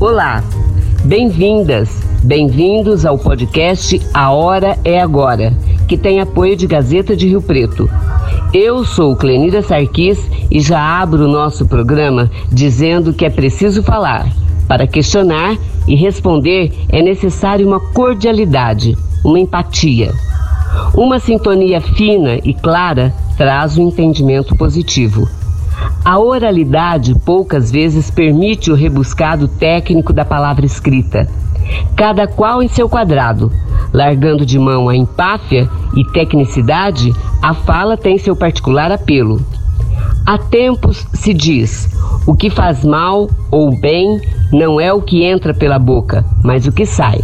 Olá, bem-vindas, bem-vindos ao podcast A Hora é Agora, que tem apoio de Gazeta de Rio Preto. Eu sou Clenira Sarquis e já abro o nosso programa dizendo que é preciso falar. Para questionar e responder é necessário uma cordialidade, uma empatia. Uma sintonia fina e clara traz um entendimento positivo. A oralidade poucas vezes permite o rebuscado técnico da palavra escrita, cada qual em seu quadrado. Largando de mão a empáfia e tecnicidade, a fala tem seu particular apelo. Há tempos se diz: o que faz mal ou bem não é o que entra pela boca, mas o que sai.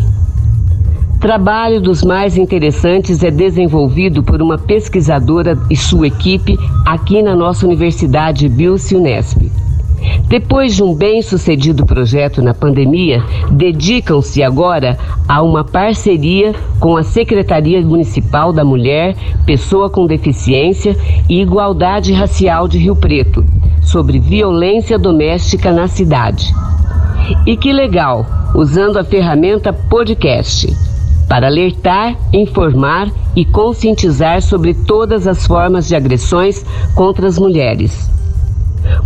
Trabalho dos mais interessantes é desenvolvido por uma pesquisadora e sua equipe aqui na nossa Universidade Bilce Unesp. Depois de um bem-sucedido projeto na pandemia, dedicam-se agora a uma parceria com a Secretaria Municipal da Mulher, Pessoa com Deficiência e Igualdade Racial de Rio Preto, sobre violência doméstica na cidade. E que legal, usando a ferramenta podcast para alertar, informar e conscientizar sobre todas as formas de agressões contra as mulheres.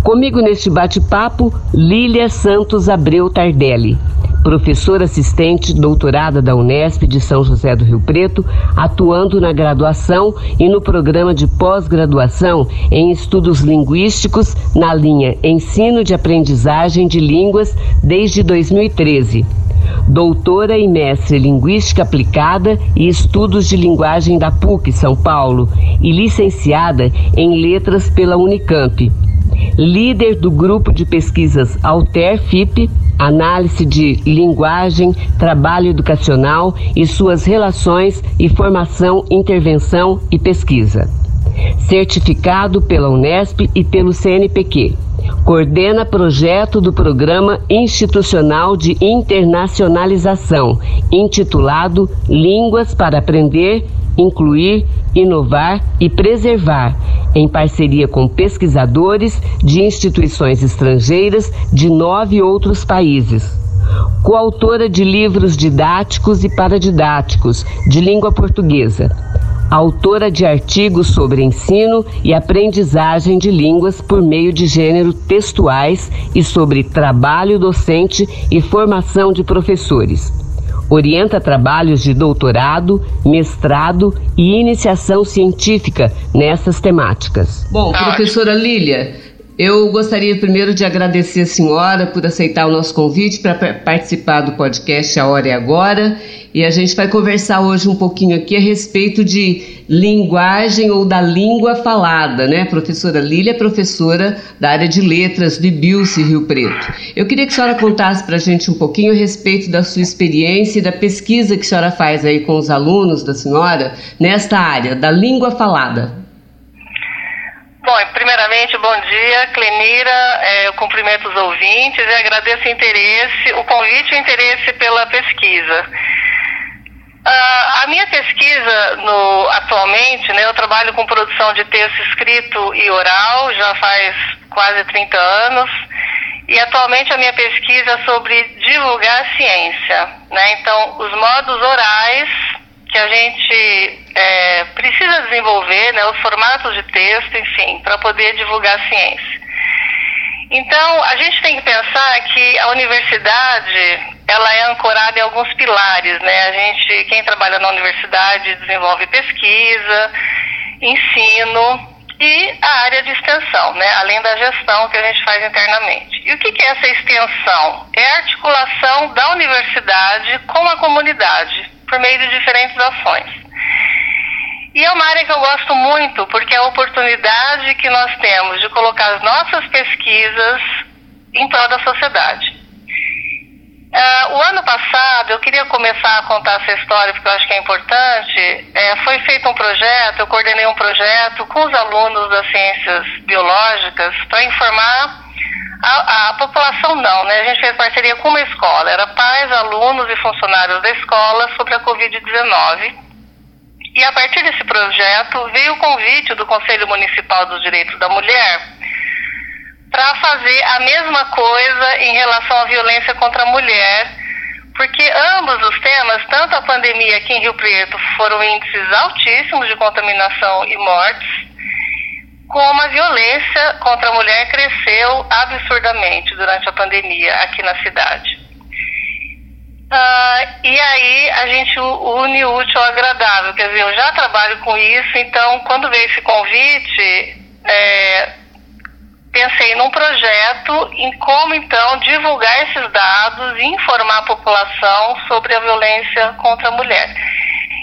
Comigo neste bate-papo, Lília Santos Abreu Tardelli, professora assistente doutorada da Unesp de São José do Rio Preto, atuando na graduação e no programa de pós-graduação em estudos linguísticos na linha Ensino de Aprendizagem de Línguas desde 2013 doutora e mestre em Linguística Aplicada e Estudos de Linguagem da PUC São Paulo e licenciada em Letras pela Unicamp. Líder do grupo de pesquisas Alter FIP, análise de linguagem, trabalho educacional e suas relações e formação, intervenção e pesquisa. Certificado pela Unesp e pelo CNPq coordena projeto do Programa Institucional de Internacionalização, intitulado Línguas para Aprender, Incluir, Inovar e Preservar, em parceria com pesquisadores de instituições estrangeiras de nove outros países. Coautora de livros didáticos e paradidáticos de língua portuguesa, autora de artigos sobre ensino e aprendizagem de línguas por meio de gênero textuais e sobre trabalho docente e formação de professores. Orienta trabalhos de doutorado, mestrado e iniciação científica nessas temáticas. Bom, professora Lília, eu gostaria primeiro de agradecer a senhora por aceitar o nosso convite para participar do podcast A Hora é Agora. E a gente vai conversar hoje um pouquinho aqui a respeito de linguagem ou da língua falada, né? A professora Lília é professora da área de letras de Bilce, Rio Preto. Eu queria que a senhora contasse para a gente um pouquinho a respeito da sua experiência e da pesquisa que a senhora faz aí com os alunos da senhora nesta área da língua falada. Bom, primeiramente, bom dia, Clenira. É, eu cumprimento os ouvintes e agradeço o interesse, o convite e o interesse pela pesquisa. Uh, a minha pesquisa no, atualmente, né, eu trabalho com produção de texto escrito e oral já faz quase 30 anos. E atualmente a minha pesquisa é sobre divulgar a ciência. Né? Então, os modos orais que a gente é, precisa desenvolver, né, os formatos de texto, enfim, para poder divulgar a ciência. Então, a gente tem que pensar que a universidade, ela é ancorada em alguns pilares, né? A gente, quem trabalha na universidade desenvolve pesquisa, ensino e a área de extensão, né? Além da gestão que a gente faz internamente. E o que é essa extensão? É a articulação da universidade com a comunidade por meio de diferentes ações. E é uma área que eu gosto muito, porque é a oportunidade que nós temos de colocar as nossas pesquisas em prol da sociedade. O ano passado, eu queria começar a contar essa história porque eu acho que é importante. É, foi feito um projeto, eu coordenei um projeto com os alunos das ciências biológicas para informar a, a, população não, né? A gente fez parceria com uma escola, era pais, alunos e funcionários da escola sobre a Covid-19. E a partir desse projeto veio o convite do Conselho Municipal dos Direitos da Mulher para fazer a mesma coisa em relação à violência contra a mulher, porque ambos os temas, tanto a pandemia aqui em Rio Preto, foram índices altíssimos de contaminação e mortes, como a violência contra a mulher cresceu absurdamente durante a pandemia aqui na cidade. Uh, e aí a gente une o útil ao agradável, quer dizer, eu já trabalho com isso, então quando veio esse convite, é, pensei num projeto em como então divulgar esses dados e informar a população sobre a violência contra a mulher.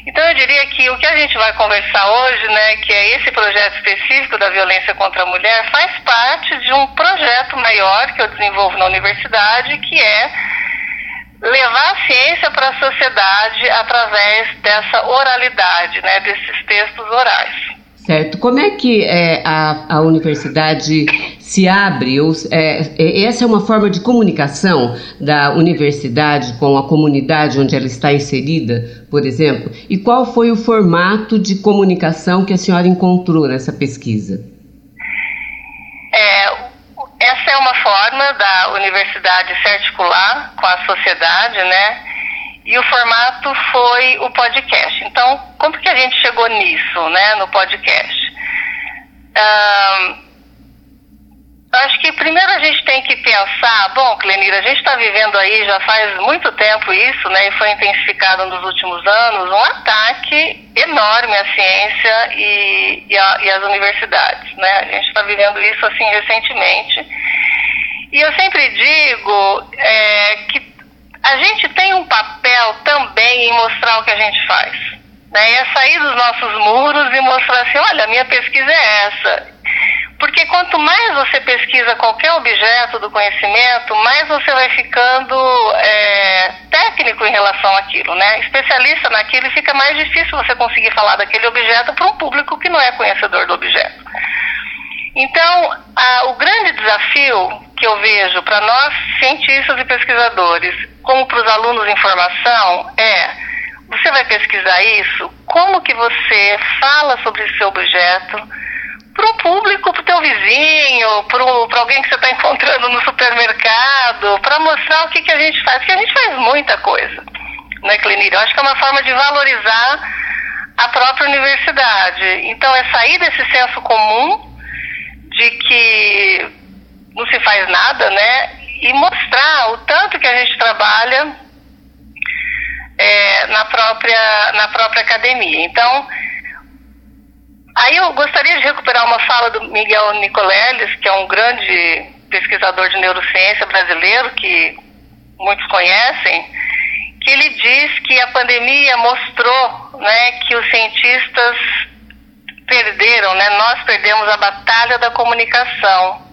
Então eu diria que o que a gente vai conversar hoje, né, que é esse projeto específico da violência contra a mulher, faz parte de um projeto maior que eu desenvolvo na universidade, que é levar a ciência para a sociedade através dessa oralidade, né, desses textos orais. Certo. Como é que é, a, a universidade se abre? Ou, é, é, essa é uma forma de comunicação da universidade com a comunidade onde ela está inserida, por exemplo? E qual foi o formato de comunicação que a senhora encontrou nessa pesquisa? É, essa é uma forma da universidade se articular com a sociedade, né? E o formato foi o podcast. Então, como que a gente chegou nisso, né, no podcast? Um, acho que primeiro a gente tem que pensar, bom, Clenira, a gente está vivendo aí já faz muito tempo isso, né, e foi intensificado nos últimos anos, um ataque enorme à ciência e, e, a, e às universidades, né, a gente está vivendo isso assim recentemente. E eu sempre digo é, que a gente em mostrar o que a gente faz. Né? É sair dos nossos muros e mostrar assim, olha, a minha pesquisa é essa. Porque quanto mais você pesquisa qualquer objeto do conhecimento, mais você vai ficando é, técnico em relação àquilo, né? Especialista naquilo e fica mais difícil você conseguir falar daquele objeto para um público que não é conhecedor do objeto. Então, a, o grande desafio que eu vejo para nós, cientistas e pesquisadores, como para os alunos em formação, é você vai pesquisar isso, como que você fala sobre esse objeto para o público, para o teu vizinho, para alguém que você está encontrando no supermercado, para mostrar o que, que a gente faz, porque a gente faz muita coisa, né, Clenir? Eu acho que é uma forma de valorizar a própria universidade. Então, é sair desse senso comum de que não se faz nada, né? E mostrar o tanto que a gente trabalha é, na, própria, na própria academia. Então, aí eu gostaria de recuperar uma fala do Miguel Nicoleles, que é um grande pesquisador de neurociência brasileiro, que muitos conhecem, que ele diz que a pandemia mostrou né, que os cientistas perderam, né? Nós perdemos a batalha da comunicação.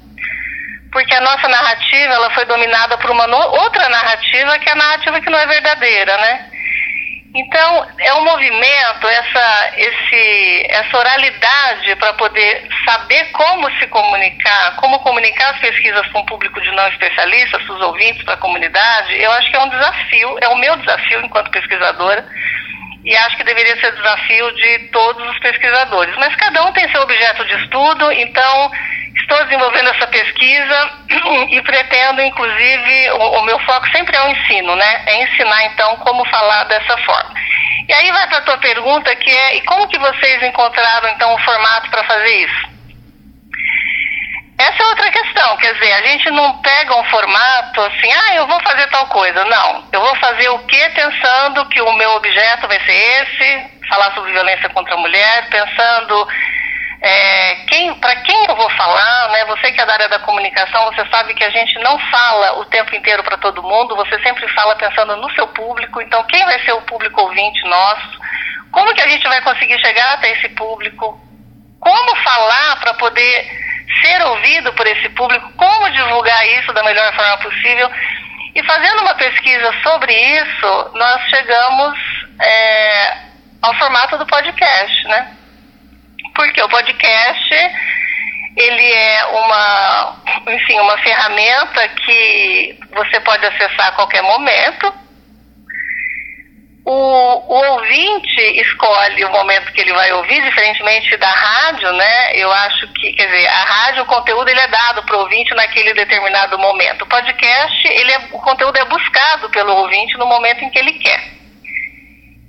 Porque a nossa narrativa, ela foi dominada por uma outra narrativa, que é a narrativa que não é verdadeira, né? Então, é um movimento, essa, esse, essa oralidade para poder saber como se comunicar, como comunicar as pesquisas com o público de não especialistas, para os ouvintes, para a comunidade, eu acho que é um desafio, é o meu desafio enquanto pesquisadora, e acho que deveria ser desafio de todos os pesquisadores. Mas cada um tem seu objeto de estudo, então estou desenvolvendo essa pesquisa e pretendo, inclusive, o, o meu foco sempre é o ensino, né? É ensinar, então, como falar dessa forma. E aí vai para a tua pergunta, que é, e como que vocês encontraram, então, o formato para fazer isso? Essa é outra questão, quer dizer, a gente não pega um formato assim, ah, eu vou fazer tal coisa. Não, eu vou fazer o que pensando que o meu objeto vai ser esse, falar sobre violência contra a mulher, pensando é, quem, para quem eu vou falar, né? Você que é da área da comunicação, você sabe que a gente não fala o tempo inteiro para todo mundo, você sempre fala pensando no seu público, então quem vai ser o público ouvinte nosso? Como que a gente vai conseguir chegar até esse público? Como falar para poder ser ouvido por esse público, como divulgar isso da melhor forma possível. E fazendo uma pesquisa sobre isso, nós chegamos é, ao formato do podcast, né? Porque o podcast ele é uma, enfim, uma ferramenta que você pode acessar a qualquer momento o, o, ouvinte escolhe o momento que ele vai ouvir, diferentemente da rádio, né? Eu acho que, quer dizer, a rádio, o conteúdo ele é dado para o ouvinte naquele determinado momento. O podcast, ele é, o conteúdo é buscado pelo ouvinte no momento em que ele quer.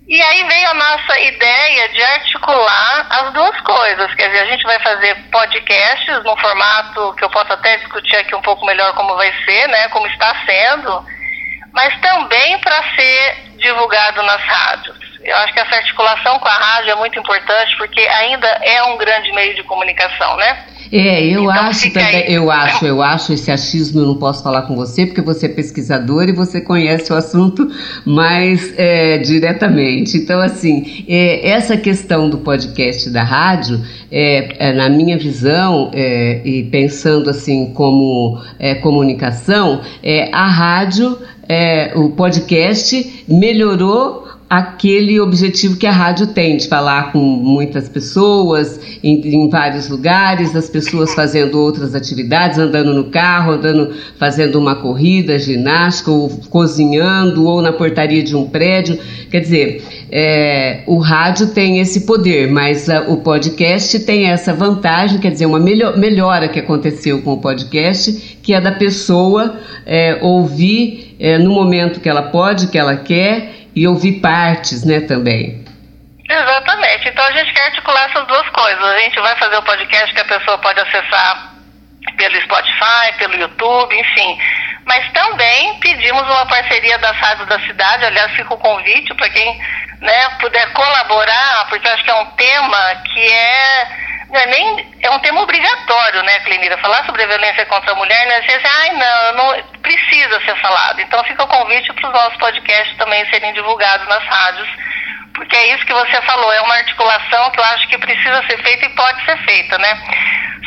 E aí veio a nossa ideia de articular as duas coisas. Quer dizer, a gente vai fazer podcasts no formato que eu posso até discutir aqui um pouco melhor como vai ser, né? Como está sendo mas também para ser divulgado nas rádios. Eu acho que essa articulação com a rádio é muito importante porque ainda é um grande meio de comunicação, né? É, eu então, acho também, eu acho, eu acho esse achismo, eu não posso falar com você, porque você é pesquisador e você conhece o assunto mais é, diretamente. Então, assim, é, essa questão do podcast da rádio, é, é na minha visão, é, e pensando assim como é, comunicação, é, a rádio, o podcast melhorou aquele objetivo que a rádio tem de falar com muitas pessoas em, em, vários lugares, as pessoas fazendo outras atividades, andando no carro, andando fazendo uma corrida, ginástica, ou cozinhando, ou na portaria de um prédio. Quer dizer, é, o rádio tem esse poder, mas a, o podcast tem essa vantagem, quer dizer, uma melhor, melhora que aconteceu com o podcast, que é da pessoa é, ouvir é, no momento que ela pode, que ela quer e ouvir partes, né, também. Exatamente. Então a gente quer articular essas duas coisas. A gente vai fazer o podcast que a pessoa pode acessar pelo Spotify, pelo YouTube, enfim. Mas também pedimos uma parceria das rádios da cidade. Aliás, fica o convite para quem né, puder colaborar, porque eu acho que é um tema que é é nem é um tema obrigatório, né, Clenira? Falar sobre a violência contra a mulher, né? Você diz, ai, não, não precisa ser falado. Então fica o convite para os nossos podcasts também serem divulgados nas rádios, porque é isso que você falou, é uma articulação que eu acho que precisa ser feita e pode ser feita, né?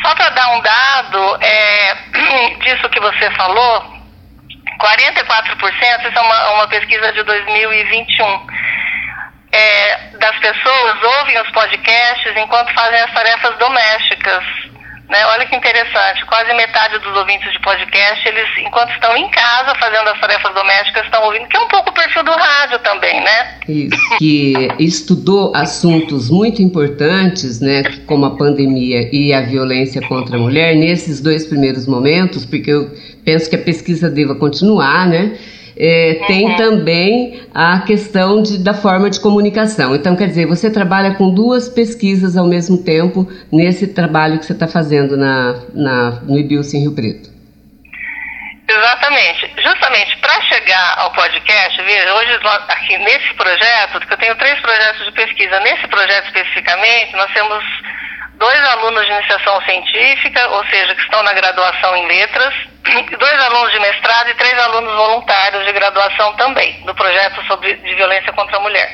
Só para dar um dado é, disso que você falou, 44%, isso é uma, uma pesquisa de 2021 é, das pessoas ouvem os podcasts enquanto fazem as tarefas domésticas. Né? Olha que interessante, quase metade dos ouvintes de podcast, eles, enquanto estão em casa fazendo as tarefas domésticas, estão ouvindo, que é um pouco o perfil do rádio também, né? Isso, que estudou assuntos muito importantes, né, como a pandemia e a violência contra a mulher, nesses dois primeiros momentos, porque eu penso que a pesquisa deva continuar, né? É, tem uhum. também a questão de, da forma de comunicação. Então, quer dizer, você trabalha com duas pesquisas ao mesmo tempo nesse trabalho que você está fazendo na, na, no IBIUS em Rio Preto. Exatamente. Justamente para chegar ao podcast, veja, hoje aqui nesse projeto, que eu tenho três projetos de pesquisa, nesse projeto especificamente, nós temos dois alunos de iniciação científica, ou seja, que estão na graduação em letras, dois alunos de mestrado e três alunos voluntários de graduação também, do projeto sobre de violência contra a mulher.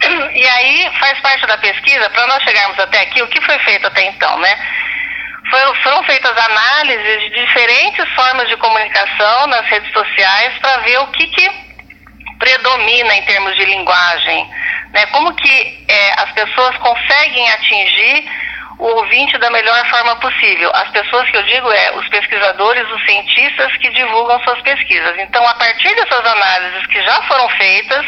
E aí faz parte da pesquisa, para nós chegarmos até aqui, o que foi feito até então, né? Foram, feitas análises de diferentes formas de comunicação nas redes sociais para ver o que, que predomina em termos de linguagem, né? Como que é, as pessoas conseguem atingir o ouvinte da melhor forma possível. As pessoas que eu digo é os pesquisadores, os cientistas que divulgam suas pesquisas. Então, a partir dessas análises que já foram feitas,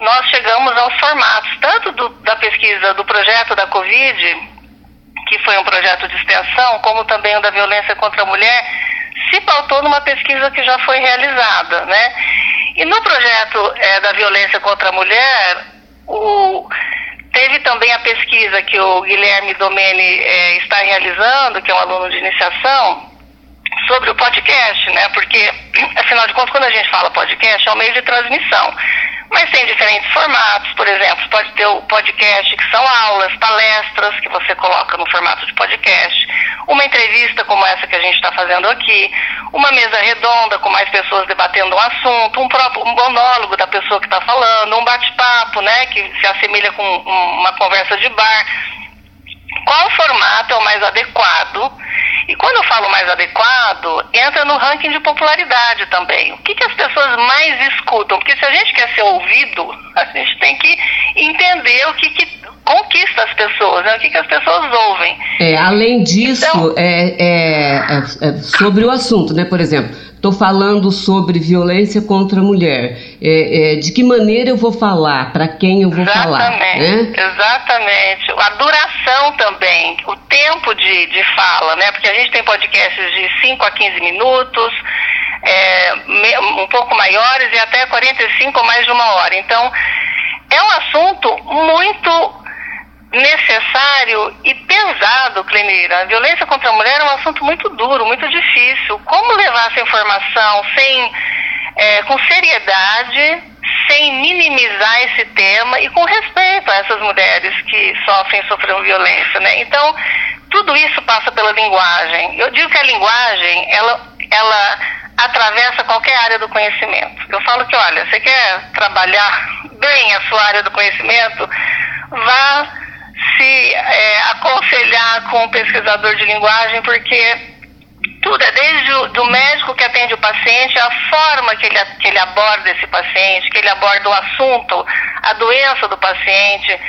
nós chegamos aos formatos, tanto do, da pesquisa do projeto da Covid, que foi um projeto de extensão, como também o da violência contra a mulher, se pautou numa pesquisa que já foi realizada, né? E no projeto é, da violência contra a mulher, o Teve também a pesquisa que o Guilherme Domene é, está realizando, que é um aluno de iniciação, sobre o podcast, né? Porque, afinal de contas, quando a gente fala podcast, é um meio de transmissão. Mas tem diferentes formatos, por exemplo, pode ter o podcast que são aulas, palestras que você coloca no formato de podcast, uma entrevista como essa que a gente está fazendo aqui, uma mesa redonda com mais pessoas debatendo um assunto, um próprio um monólogo da pessoa que está falando, um bate-papo, né, que se assemelha com uma conversa de bar. Qual formato é o mais adequado? E quando eu falo mais adequado, entra no ranking de popularidade também. O que, que as pessoas mais escutam? Porque se a gente quer ser ouvido, a gente tem que entender o que, que conquista as pessoas, né? o que, que as pessoas ouvem. É, além disso, então, é, é, é, é, sobre o assunto, né? Por exemplo, estou falando sobre violência contra a mulher. É, é, de que maneira eu vou falar? Para quem eu vou exatamente, falar? Né? Exatamente. A duração também, o tempo de, de fala, né? Porque a gente tem podcasts de 5 a 15 minutos, é, um pouco maiores e até 45 ou mais de uma hora. Então, é um assunto muito necessário e pesado, Clenira. A violência contra a mulher é um assunto muito duro, muito difícil. Como levar essa informação sem, é, com seriedade, sem minimizar esse tema e com respeito a essas mulheres que sofrem sofreram violência, né? Então, tudo isso passa pela linguagem. Eu digo que a linguagem, ela, ela atravessa qualquer área do conhecimento. Eu falo que, olha, você quer trabalhar bem a sua área do conhecimento, vá se é, aconselhar com o pesquisador de linguagem, porque tudo é desde o do médico que atende o paciente, a forma que ele, que ele aborda esse paciente, que ele aborda o assunto, a doença do paciente.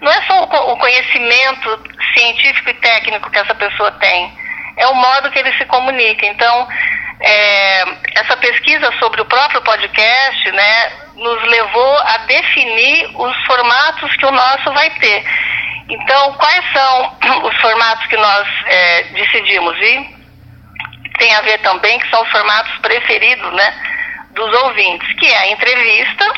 Não é só o, o conhecimento científico e técnico que essa pessoa tem, é o modo que ele se comunica. Então, é, essa pesquisa sobre o próprio podcast, né, nos levou a definir os formatos que o nosso vai ter. Então, quais são os formatos que nós é, decidimos? E tem a ver também que são os formatos preferidos né, dos ouvintes, que é a entrevista,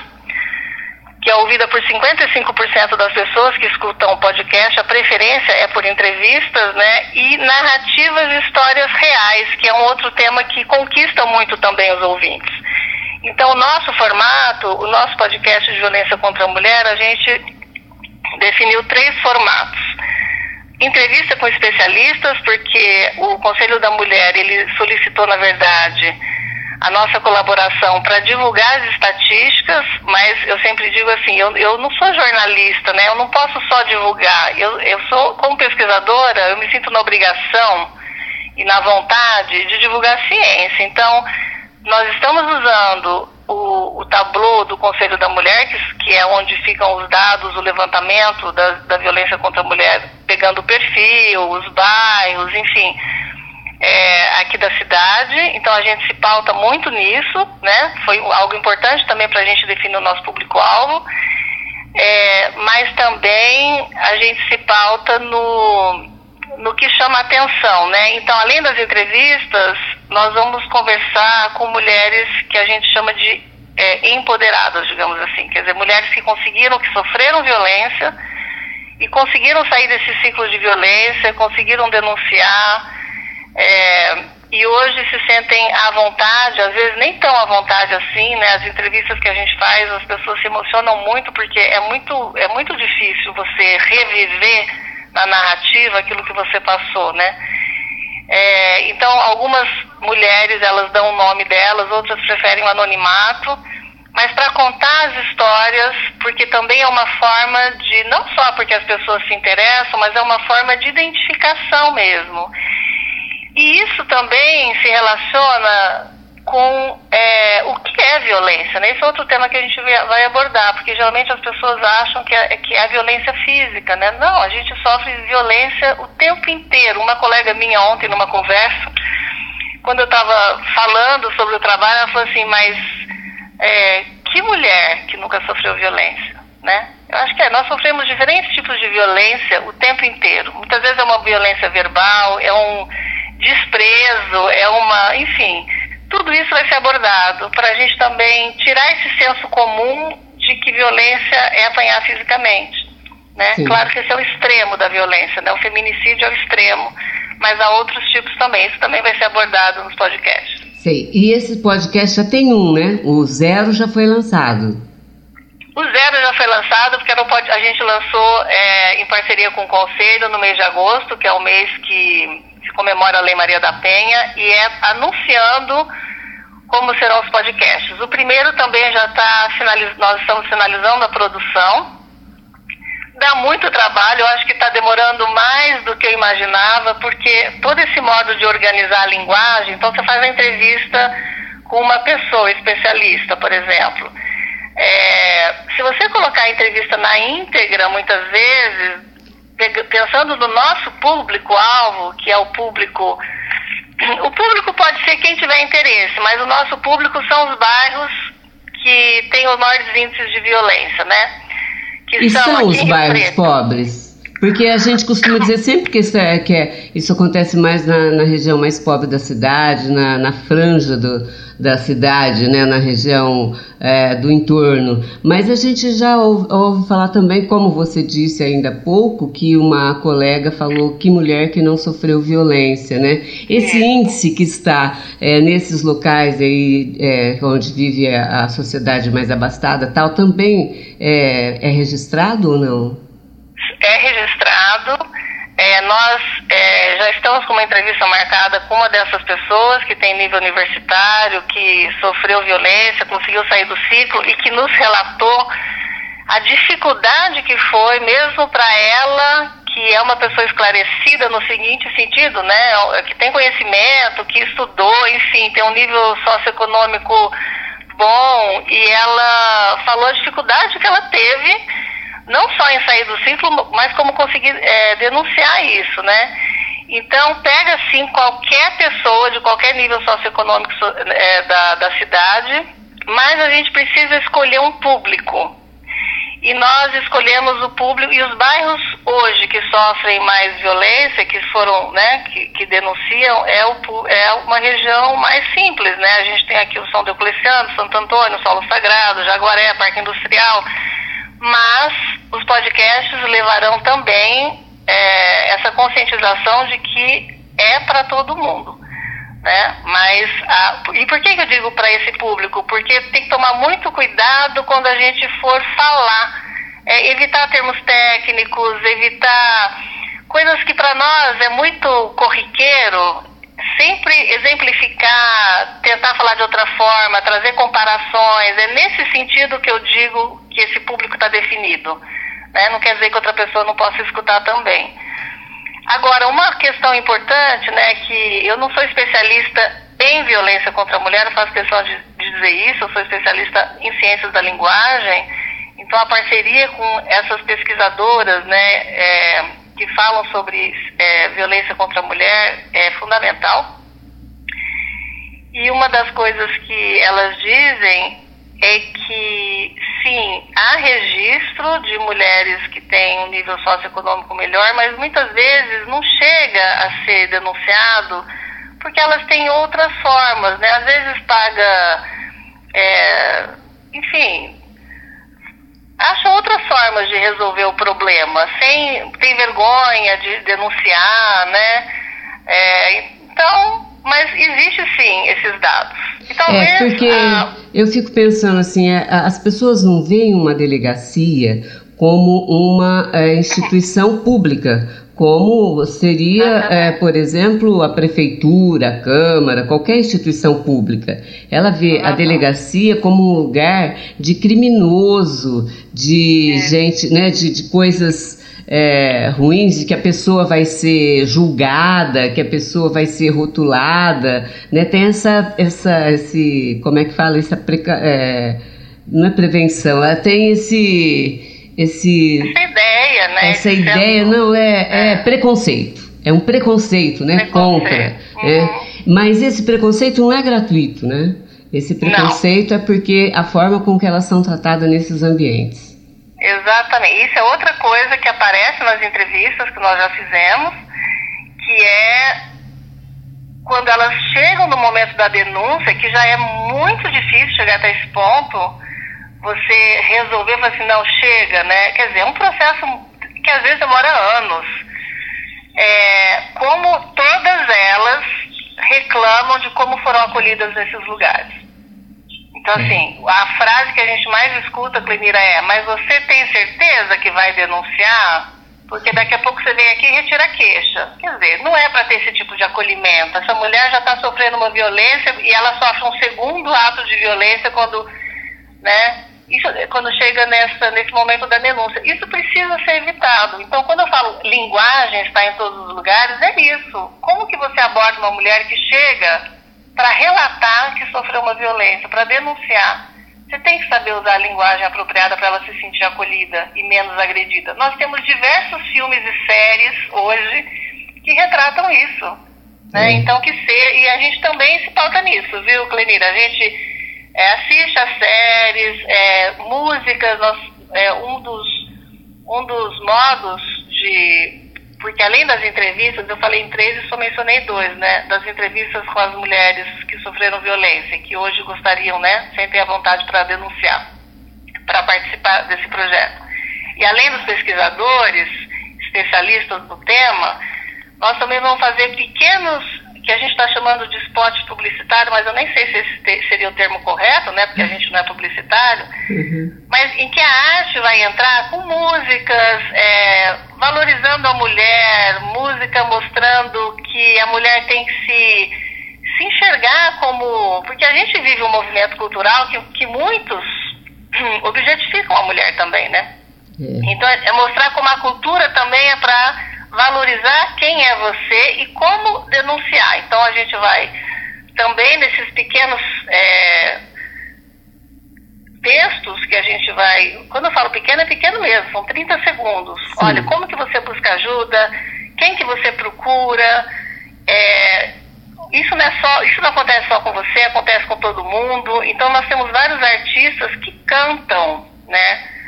que é ouvida por 55% das pessoas que escutam o podcast, a preferência é por entrevistas, né? E narrativas e histórias reais, que é um outro tema que conquista muito também os ouvintes. Então, o nosso formato, o nosso podcast de violência contra a mulher, a gente definiu três formatos. Entrevista com especialistas, porque o Conselho da Mulher, ele solicitou, na verdade, a nossa colaboração para divulgar as estatísticas, mas eu sempre digo assim, eu, eu não sou jornalista, né? Eu não posso só divulgar. Eu, eu sou, como pesquisadora, eu me sinto na obrigação e na vontade de divulgar a ciência. Então, nós estamos usando o, o tablô do Conselho da Mulher, que, que, é onde ficam os dados, o levantamento da, da violência contra a mulher, pegando o perfil, os bairros, enfim, é, aqui da cidade. Então a gente se pauta muito nisso, né? Foi algo importante também para a gente definir o nosso público-alvo. É, mas também a gente se pauta no, no que chama atenção, né? Então, além das entrevistas, nós vamos conversar com mulheres que a gente chama de é, empoderadas, digamos assim. Quer dizer, mulheres que conseguiram, que sofreram violência e conseguiram sair desse ciclo de violência, conseguiram denunciar é, e hoje se sentem à vontade, às vezes nem tão à vontade assim, né? As entrevistas que a gente faz, as pessoas se emocionam muito porque é muito, é muito difícil você reviver na narrativa aquilo que você passou, né? É, então, algumas mulheres, elas dão o nome delas, outras preferem o anonimato, mas para contar as histórias, porque também é uma forma de, não só porque as pessoas se interessam, mas é uma forma de identificação mesmo. E isso também se relaciona com é, o que é violência. Né? Esse é outro tema que a gente vai abordar, porque geralmente as pessoas acham que é, que é violência física. Né? Não, a gente sofre violência o tempo inteiro. Uma colega minha ontem, numa conversa, quando eu estava falando sobre o trabalho, ela falou assim, mas é, que mulher que nunca sofreu violência? Né? Eu acho que é, nós sofremos diferentes tipos de violência o tempo inteiro. Muitas vezes é uma violência verbal, é um desprezo, é uma, enfim, tudo isso vai ser abordado para a gente também tirar esse senso comum de que violência é apanhar fisicamente. Né? Claro que esse é o extremo da violência, né? o feminicídio é o extremo, mas há outros tipos também. Isso também vai ser abordado nos podcasts. Sei. E esse podcast já tem um, né? O Zero já foi lançado. O Zero já foi lançado porque a gente lançou é, em parceria com o Conselho no mês de agosto, que é o mês que se comemora a Lei Maria da Penha, e é anunciando como serão os podcasts. O primeiro também já está nós estamos finalizando a produção. Dá muito trabalho, eu acho que está demorando mais do que eu imaginava, porque todo esse modo de organizar a linguagem, então você faz a entrevista com uma pessoa especialista, por exemplo. É, se você colocar a entrevista na íntegra, muitas vezes, pensando no nosso público-alvo, que é o público o público pode ser quem tiver interesse, mas o nosso público são os bairros que têm os maiores índices de violência, né? Que e são, os bairros Preto. pobres? Porque a gente costuma dizer sempre que isso, é, que é, isso acontece mais na, na, região mais pobre da cidade, na, na franja do, da cidade, né, na região é, do entorno. Mas a gente já ouve, ouve, falar também, como você disse ainda há pouco, que uma colega falou que mulher que não sofreu violência, né? Esse é. índice que está é, nesses locais aí é, onde vive a, a, sociedade mais abastada, tal, também é, é registrado ou não? é registrado. É, nós é, já estamos com uma entrevista marcada com uma dessas pessoas que tem nível universitário, que sofreu violência, conseguiu sair do ciclo e que nos relatou a dificuldade que foi, mesmo para ela, que é uma pessoa esclarecida no seguinte sentido, né, que tem conhecimento, que estudou, enfim, tem um nível socioeconômico bom, e ela falou a dificuldade que ela teve não só em sair do ciclo, mas como conseguir é, denunciar isso, né? Então, pega, assim, qualquer pessoa de qualquer nível socioeconômico é, da, da cidade, mas a gente precisa escolher um público. E nós escolhemos o público, e os bairros hoje que sofrem mais violência, que foram, né, que, que denunciam, é, o, é uma região mais simples, né? A gente tem aqui o São Diocleciano, Santo Antônio, Solo Sagrado, Jaguaré, Parque Industrial, mas os podcasts levarão também é, essa conscientização de que é para todo mundo. Né? Mas a, e por que, eu digo para esse público? Porque tem que tomar muito cuidado quando a gente for falar, é, evitar termos técnicos, evitar coisas que para nós é muito corriqueiro, sempre exemplificar, tentar falar de outra forma, trazer comparações. É nesse sentido que eu digo que esse público está definido. Né? Não quer dizer que outra pessoa não possa escutar também. Agora, uma questão importante, né, que eu não sou especialista em violência contra a mulher, eu faço questão de, de dizer isso, eu sou especialista em ciências da linguagem, então a parceria com essas pesquisadoras, né, é, que falam sobre é, violência contra a mulher é fundamental. E uma das coisas que elas dizem é que, sim, há registro de mulheres que têm um nível socioeconômico melhor, mas muitas vezes não chega a ser denunciado porque elas têm outras formas, né? Às vezes paga, é, enfim, acha outras formas de resolver o problema, sem tem vergonha de denunciar, né? É, então, mas existe sim esses dados. E talvez, é porque a... eu fico pensando assim, é, as pessoas não veem uma delegacia como uma é, instituição pública, como seria, é, por exemplo, a prefeitura, a Câmara, qualquer instituição pública. Ela vê a delegacia como um lugar de criminoso, de é. gente, né, de, de coisas é, ruins, de que a pessoa vai ser julgada, que a pessoa vai ser rotulada, né? Tem essa, essa, esse, como é que fala, essa preca, é, não é prevenção, ela tem esse, esse essa ideia, né? Essa ideia não é, é, é, preconceito, é um preconceito, né? Preconceito. Contra, né? uhum. né? Mas esse preconceito não é gratuito, né? Esse preconceito não. é porque a forma com que elas são tratadas nesses ambientes. Exatamente. Isso é outra coisa que aparece nas entrevistas que nós já fizemos, que é quando elas chegam no momento da denúncia, que já é muito difícil chegar até esse ponto, você resolver falar assim, não, chega, né? Quer dizer, é um processo que às vezes demora anos. É, como todas elas reclamam de como foram acolhidas nesses lugares. Então, assim, a frase que a gente mais escuta, Clemira, é: Mas você tem certeza que vai denunciar? Porque daqui a pouco você vem aqui e retira a queixa. Quer dizer, não é para ter esse tipo de acolhimento. Essa mulher já está sofrendo uma violência e ela sofre um segundo ato de violência quando, né? Isso, quando chega nessa, nesse momento da denúncia. Isso precisa ser evitado. Então, quando eu falo linguagem está em todos os lugares, é isso. Como que você aborda uma mulher que chega para relatar que sofreu uma violência, para denunciar. Você tem que saber usar a linguagem apropriada para ela se sentir acolhida e menos agredida. Nós temos diversos filmes e séries hoje que retratam isso. Né? Então que ser, e a gente também se pauta nisso, viu, Clenira? A gente é, assiste as séries, é, músicas, nós, é, um, dos, um dos modos de. Porque além das entrevistas, eu falei em três e só mencionei dois, né? Das entrevistas com as mulheres que sofreram violência, que hoje gostariam, né? Sentem a vontade para denunciar, para participar desse projeto. E além dos pesquisadores, especialistas do tema, nós também vamos fazer pequenos, que a gente está chamando de spot publicitário, mas eu nem sei se esse seria o termo correto, né? Porque a gente não é publicitário. Uhum. Mas em que a arte vai entrar com músicas, é, valorizando a mulher, música mostrando que a mulher tem que se, se enxergar como. Porque a gente vive um movimento cultural que, que muitos objetificam a mulher também, né? É. Então é mostrar como a cultura também é para valorizar quem é você e como denunciar. Então a gente vai também nesses pequenos é, textos que a gente vai. Quando eu falo pequeno, é pequeno mesmo, são 30 segundos. Sim. Olha, como que você busca ajuda, quem que você procura. É, isso não é só, isso não acontece só com você, acontece com todo mundo. Então nós temos vários artistas que cantam, né?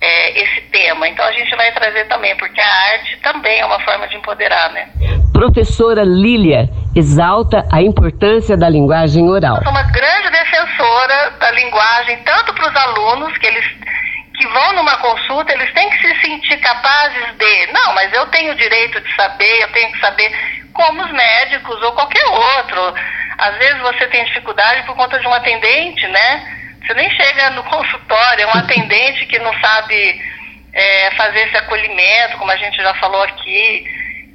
É, esse tema. Então a gente vai trazer também, porque a arte também é uma forma de empoderar, né? Professora Lília exalta a importância da linguagem oral. Eu sou uma grande defensora da linguagem, tanto para os alunos, que eles que vão numa consulta, eles têm que se sentir capazes de, não, mas eu tenho o direito de saber, eu tenho que saber, como os médicos ou qualquer outro. Às vezes você tem dificuldade por conta de um atendente, né? Você nem chega no consultório, é um atendente que não sabe é, fazer esse acolhimento, como a gente já falou aqui.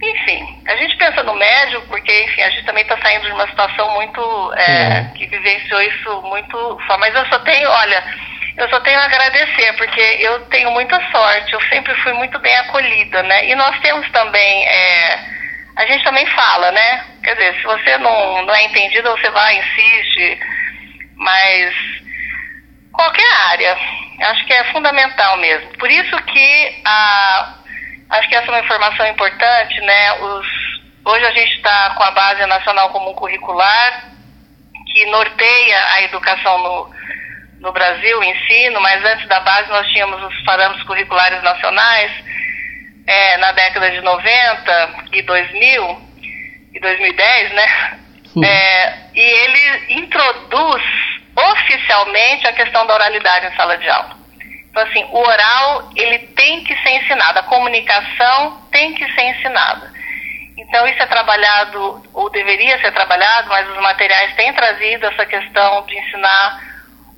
Enfim, a gente pensa no médico porque, enfim, a gente também está saindo de uma situação muito. É, que vivenciou isso muito. Mas eu só tenho, olha, eu só tenho a agradecer, porque eu tenho muita sorte, eu sempre fui muito bem acolhida, né? E nós temos também. É, a gente também fala, né? Quer dizer, se você não, não é entendido, você vai, insiste, mas qualquer área. Acho que é fundamental mesmo. Por isso que a, acho que essa é uma informação importante, né? Os, hoje a gente está com a Base Nacional Comum Curricular, que norteia a educação no, no Brasil, o ensino, mas antes da base nós tínhamos os parâmetros curriculares nacionais, é, na década de 90 e 2000, e 2010, né? É, e ele introduz oficialmente a questão da oralidade em sala de aula. Então, assim, o oral, ele tem que ser ensinado, a comunicação tem que ser ensinada. Então, isso é trabalhado, ou deveria ser trabalhado, mas os materiais têm trazido essa questão de ensinar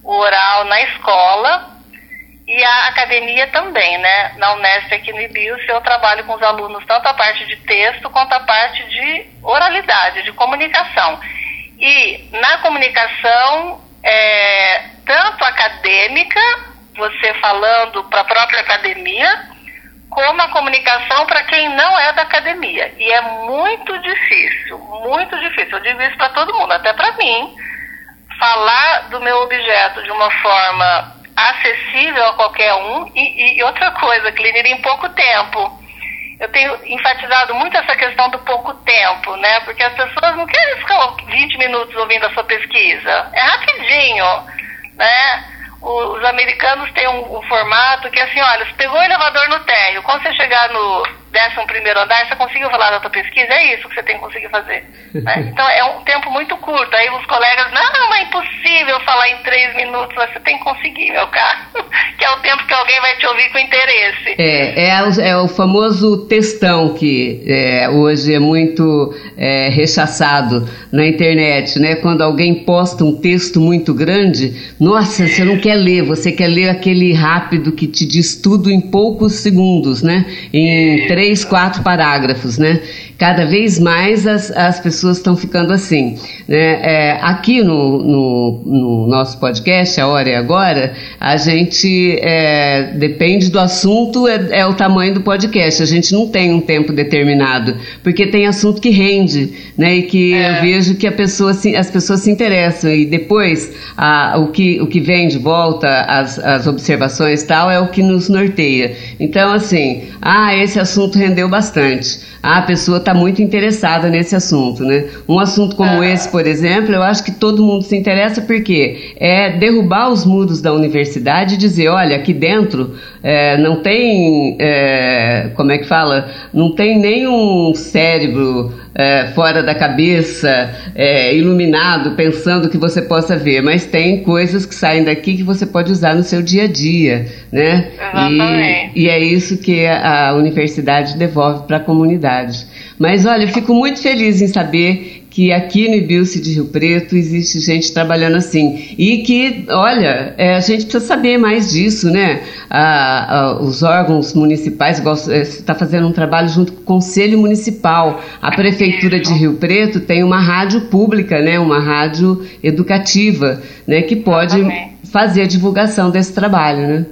o oral na escola e a academia também, né? Na Unesp aqui no IBIUS, eu trabalho com os alunos tanto a parte de texto quanto a parte de oralidade, de comunicação. E na comunicação, é, tanto acadêmica, você falando para a própria academia, como a comunicação para quem não é da academia. E é muito difícil, muito difícil. Eu digo isso para todo mundo, até para mim, falar do meu objeto de uma forma acessível a qualquer um. E, e outra coisa, Clínir, em pouco tempo eu tenho enfatizado muito essa questão do pouco tempo, né? Porque as pessoas não querem ficar 20 minutos ouvindo a sua pesquisa. É rapidinho, né? Os americanos têm um, um formato que é assim, olha, você pegou o elevador no térreo, quando você chegar no décimo primeiro andar, você conseguiu falar da sua pesquisa? É isso que você tem que conseguir fazer. Né? Então é um tempo muito curto. Aí os colegas, não, é impossível falar em três minutos, você tem que conseguir, meu caro. que é o tempo que alguém vai te ouvir com interesse. É, é, o, é o famoso textão que é, hoje é muito é, rechaçado na internet, né? Quando alguém posta um texto muito grande, nossa, você não quer ler, você quer ler aquele rápido que te diz tudo em poucos segundos, né? Em três três, quatro parágrafos, né? Cada vez mais as, as pessoas estão ficando assim. Né? É, aqui no, no, no, nosso podcast, A Hora é Agora, a gente é, depende do assunto, é, é, o tamanho do podcast. A gente não tem um tempo determinado, porque tem assunto que rende, né? E que eu é. vejo que a pessoa, as pessoas se interessam. E depois a, o, que, o que vem de volta, as, as observações tal é o que nos norteia. Então, assim, ah, esse assunto rendeu bastante. Ah, a pessoa está muito interessada nesse assunto, né? Um assunto como ah. esse, por exemplo, eu acho que todo mundo se interessa porque é derrubar os muros da universidade e dizer, olha, aqui dentro é, não tem, é, como é que fala? Não tem nenhum cérebro é, fora da cabeça, é, iluminado, pensando que você possa ver, mas tem coisas que saem daqui que você pode usar no seu dia a dia, né? E, e é isso que a universidade devolve para a comunidade. Mas olha, eu fico muito feliz em saber que aqui no Ibilce de Rio Preto existe gente trabalhando assim. E que, olha, é, a gente precisa saber mais disso, né? Ah, ah, os órgãos municipais, está é, fazendo um trabalho junto com o Conselho Municipal. A Prefeitura de Rio Preto tem uma rádio pública, né? Uma rádio educativa, né? Que pode Exatamente. fazer a divulgação desse trabalho, né?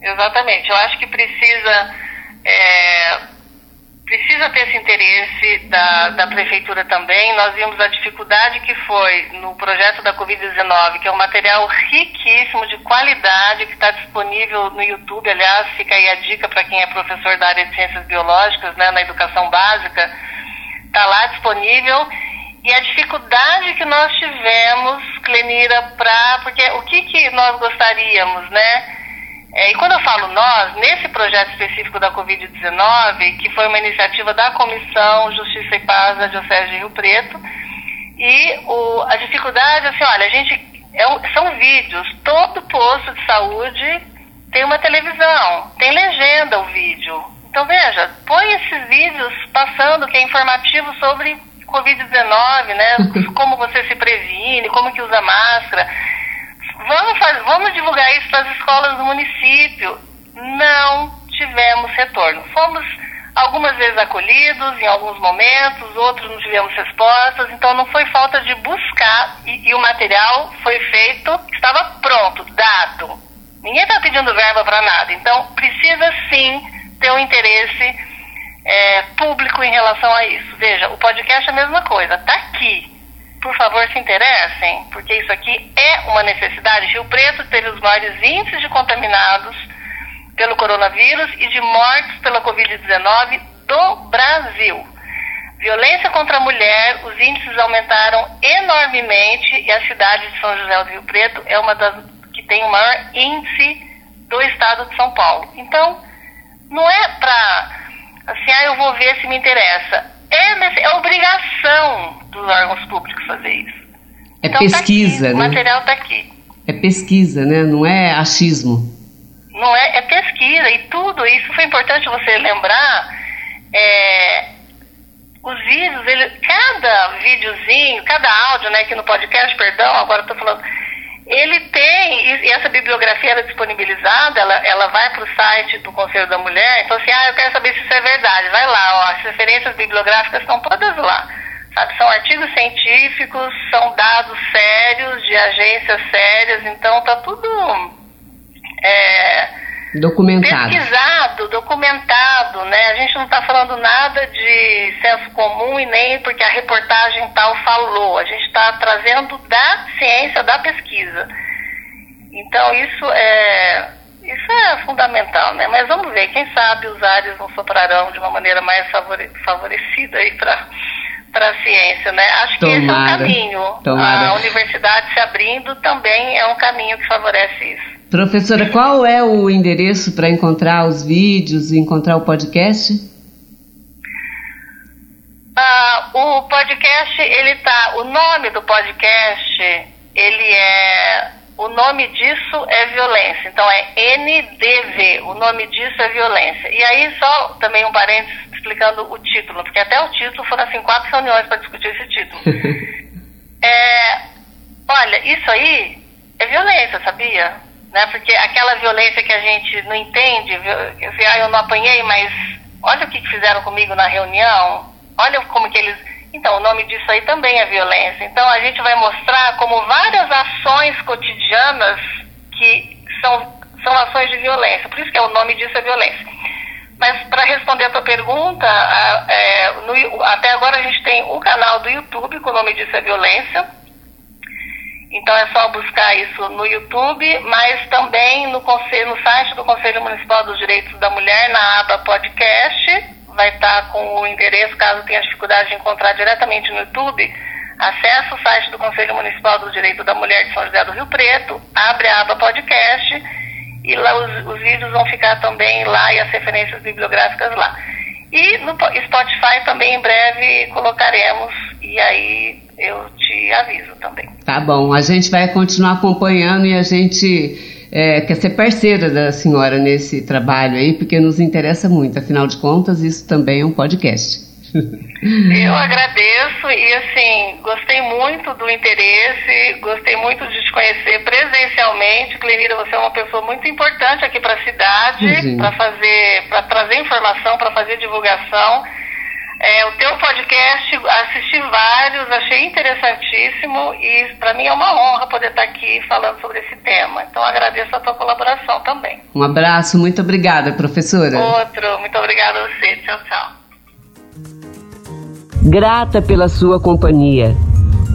Exatamente. Eu acho que precisa. É precisa ter esse interesse da, da prefeitura também. Nós vimos a dificuldade que foi no projeto da Covid-19, que é um material riquíssimo, de qualidade, que está disponível no YouTube. Aliás, fica aí a dica para quem é professor da área de ciências biológicas, né, na educação básica. Está lá disponível. E a dificuldade que nós tivemos, Clenira, para. Porque o que, que nós gostaríamos, né? É, e quando eu falo nós, nesse projeto específico da Covid-19, que foi uma iniciativa da Comissão Justiça e Paz da Diocese de Rio Preto, e o, a dificuldade, assim, olha, a gente, é, são vídeos, todo posto de saúde tem uma televisão, tem legenda o vídeo. Então veja, põe esses vídeos passando que é informativo sobre Covid-19, né? Como você se previne, como que usa máscara. Vamos, fazer, vamos divulgar isso para as escolas do município. Não tivemos retorno. Fomos algumas vezes acolhidos em alguns momentos, outros não tivemos respostas, então não foi falta de buscar e, e o material foi feito, estava pronto, dado. Ninguém está pedindo verba para nada, então precisa sim ter um interesse é, público em relação a isso. Veja, o podcast é a mesma coisa, está aqui por favor, se interessem, porque isso aqui é uma necessidade. Rio Preto teve os maiores índices de contaminados pelo coronavírus e de mortes pela Covid-19 do Brasil. Violência contra a mulher, os índices aumentaram enormemente e a cidade de São José do Rio Preto é uma das que tem o maior índice do estado de São Paulo. Então, não é para assim, ah, eu vou ver se me interessa. É, é obrigação dos órgãos públicos fazer isso. É então, pesquisa, tá aqui, né? O material está aqui. É pesquisa, né? Não é achismo. Não é, é pesquisa e tudo. Isso foi importante você lembrar. É, os vídeos, ele, cada videozinho, cada áudio, né, aqui no podcast, perdão, agora estou falando ele tem, e essa bibliografia era disponibilizada, ela, ela vai para o site do Conselho da Mulher, então assim, ah, eu quero saber se isso é verdade, vai lá, ó, as referências bibliográficas estão todas lá. Sabe? São artigos científicos, são dados sérios, de agências sérias, então tá tudo é, documentado. pesquisado, documentado, né? A gente não está falando nada de senso comum e nem porque a reportagem tal falou. A gente está trazendo da ciência, da pesquisa. Então isso é isso é fundamental, né? Mas vamos ver, quem sabe os ares não soprarão de uma maneira mais favorecida aí para para a ciência, né? Acho tomara, que esse é um caminho. Tomara. A universidade se abrindo também é um caminho que favorece isso. Professora, qual é o endereço para encontrar os vídeos e encontrar o podcast? Ah, o podcast, ele tá. O nome do podcast, ele é. O nome disso é violência. Então é NDV. O nome disso é violência. E aí, só também um parênteses explicando o título, porque até o título foram assim quatro reuniões para discutir esse título. é, olha, isso aí é violência, sabia? Né? Porque aquela violência que a gente não entende, eu, ah, eu não apanhei, mas olha o que fizeram comigo na reunião, olha como que eles. Então, o nome disso aí também é violência. Então, a gente vai mostrar como várias ações cotidianas que são, são ações de violência. Por isso que é, o nome disso é violência. Mas, para responder a tua pergunta, é, no, até agora a gente tem o canal do YouTube, com o nome disso é violência Então é só buscar isso no YouTube, mas também no, conselho, no site do Conselho Municipal dos Direitos da Mulher, na aba podcast. Vai estar com o endereço, caso tenha dificuldade de encontrar diretamente no YouTube. Acesse o site do Conselho Municipal dos Direitos da Mulher de São José do Rio Preto, abre a aba podcast e lá os, os vídeos vão ficar também lá e as referências bibliográficas lá. E no Spotify também em breve colocaremos e aí eu te aviso também. Tá bom, a gente vai continuar acompanhando e a gente é, quer ser parceira da senhora nesse trabalho aí, porque nos interessa muito, afinal de contas, isso também é um podcast. Eu agradeço e assim, gostei muito do interesse, gostei muito de te conhecer presencialmente. Clenira, você é uma pessoa muito importante aqui para a cidade, para fazer, para trazer informação, para fazer divulgação. É, o teu podcast, assisti vários, achei interessantíssimo e para mim é uma honra poder estar aqui falando sobre esse tema. Então agradeço a tua colaboração também. Um abraço, muito obrigada, professora. Outro, muito obrigada a você. Tchau, tchau. Grata pela sua companhia.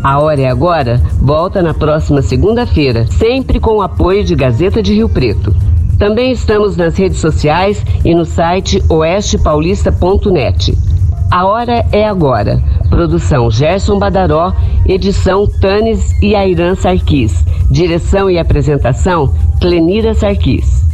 A Hora é Agora volta na próxima segunda-feira, sempre com o apoio de Gazeta de Rio Preto. Também estamos nas redes sociais e no site oestepaulista.net. A Hora é Agora. Produção Gerson Badaró, edição Tanes e Airan Sarquis. Direção e apresentação Clenira Sarquis.